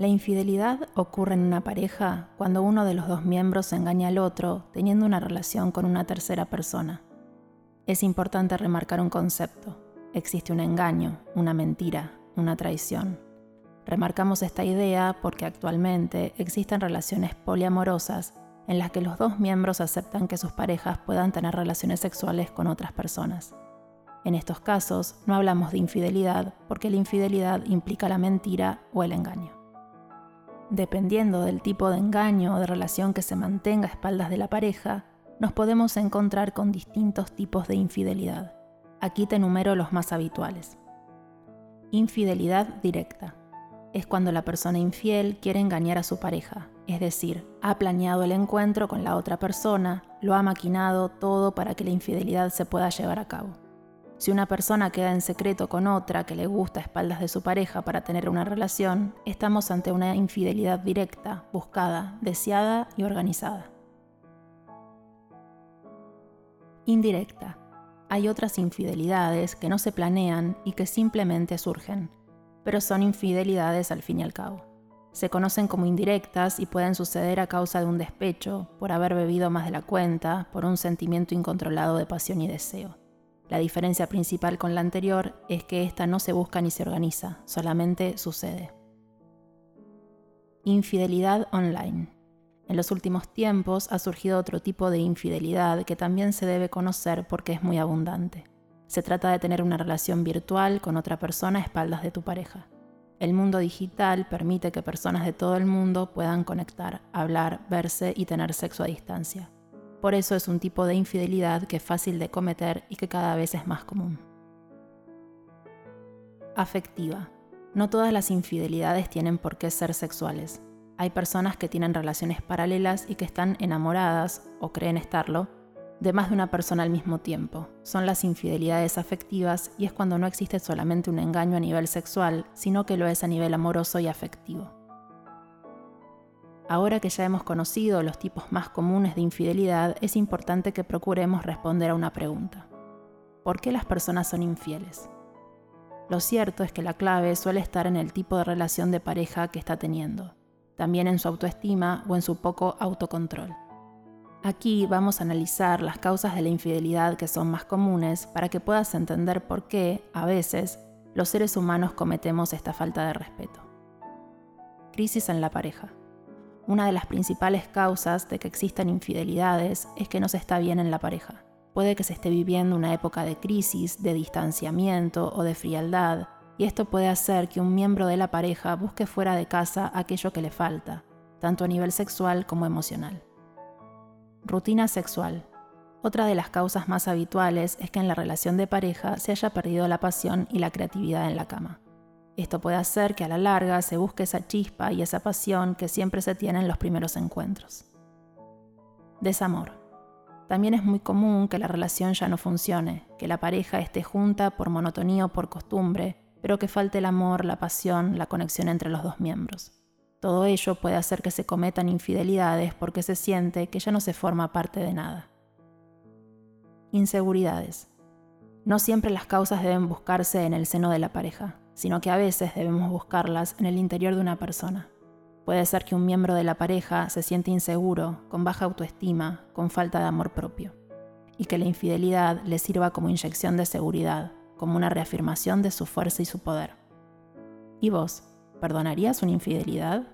La infidelidad ocurre en una pareja cuando uno de los dos miembros engaña al otro teniendo una relación con una tercera persona. Es importante remarcar un concepto. Existe un engaño, una mentira, una traición. Remarcamos esta idea porque actualmente existen relaciones poliamorosas en las que los dos miembros aceptan que sus parejas puedan tener relaciones sexuales con otras personas. En estos casos no hablamos de infidelidad porque la infidelidad implica la mentira o el engaño. Dependiendo del tipo de engaño o de relación que se mantenga a espaldas de la pareja, nos podemos encontrar con distintos tipos de infidelidad. Aquí te enumero los más habituales. Infidelidad directa. Es cuando la persona infiel quiere engañar a su pareja, es decir, ha planeado el encuentro con la otra persona, lo ha maquinado todo para que la infidelidad se pueda llevar a cabo. Si una persona queda en secreto con otra que le gusta a espaldas de su pareja para tener una relación, estamos ante una infidelidad directa, buscada, deseada y organizada. Indirecta. Hay otras infidelidades que no se planean y que simplemente surgen, pero son infidelidades al fin y al cabo. Se conocen como indirectas y pueden suceder a causa de un despecho, por haber bebido más de la cuenta, por un sentimiento incontrolado de pasión y deseo. La diferencia principal con la anterior es que esta no se busca ni se organiza, solamente sucede. Infidelidad online. En los últimos tiempos ha surgido otro tipo de infidelidad que también se debe conocer porque es muy abundante. Se trata de tener una relación virtual con otra persona a espaldas de tu pareja. El mundo digital permite que personas de todo el mundo puedan conectar, hablar, verse y tener sexo a distancia. Por eso es un tipo de infidelidad que es fácil de cometer y que cada vez es más común. Afectiva. No todas las infidelidades tienen por qué ser sexuales. Hay personas que tienen relaciones paralelas y que están enamoradas, o creen estarlo, de más de una persona al mismo tiempo. Son las infidelidades afectivas y es cuando no existe solamente un engaño a nivel sexual, sino que lo es a nivel amoroso y afectivo. Ahora que ya hemos conocido los tipos más comunes de infidelidad, es importante que procuremos responder a una pregunta. ¿Por qué las personas son infieles? Lo cierto es que la clave suele estar en el tipo de relación de pareja que está teniendo, también en su autoestima o en su poco autocontrol. Aquí vamos a analizar las causas de la infidelidad que son más comunes para que puedas entender por qué, a veces, los seres humanos cometemos esta falta de respeto. Crisis en la pareja. Una de las principales causas de que existan infidelidades es que no se está bien en la pareja. Puede que se esté viviendo una época de crisis, de distanciamiento o de frialdad, y esto puede hacer que un miembro de la pareja busque fuera de casa aquello que le falta, tanto a nivel sexual como emocional. Rutina sexual. Otra de las causas más habituales es que en la relación de pareja se haya perdido la pasión y la creatividad en la cama. Esto puede hacer que a la larga se busque esa chispa y esa pasión que siempre se tiene en los primeros encuentros. Desamor. También es muy común que la relación ya no funcione, que la pareja esté junta por monotonía o por costumbre, pero que falte el amor, la pasión, la conexión entre los dos miembros. Todo ello puede hacer que se cometan infidelidades porque se siente que ya no se forma parte de nada. Inseguridades. No siempre las causas deben buscarse en el seno de la pareja sino que a veces debemos buscarlas en el interior de una persona. Puede ser que un miembro de la pareja se siente inseguro, con baja autoestima, con falta de amor propio, y que la infidelidad le sirva como inyección de seguridad, como una reafirmación de su fuerza y su poder. ¿Y vos, perdonarías una infidelidad?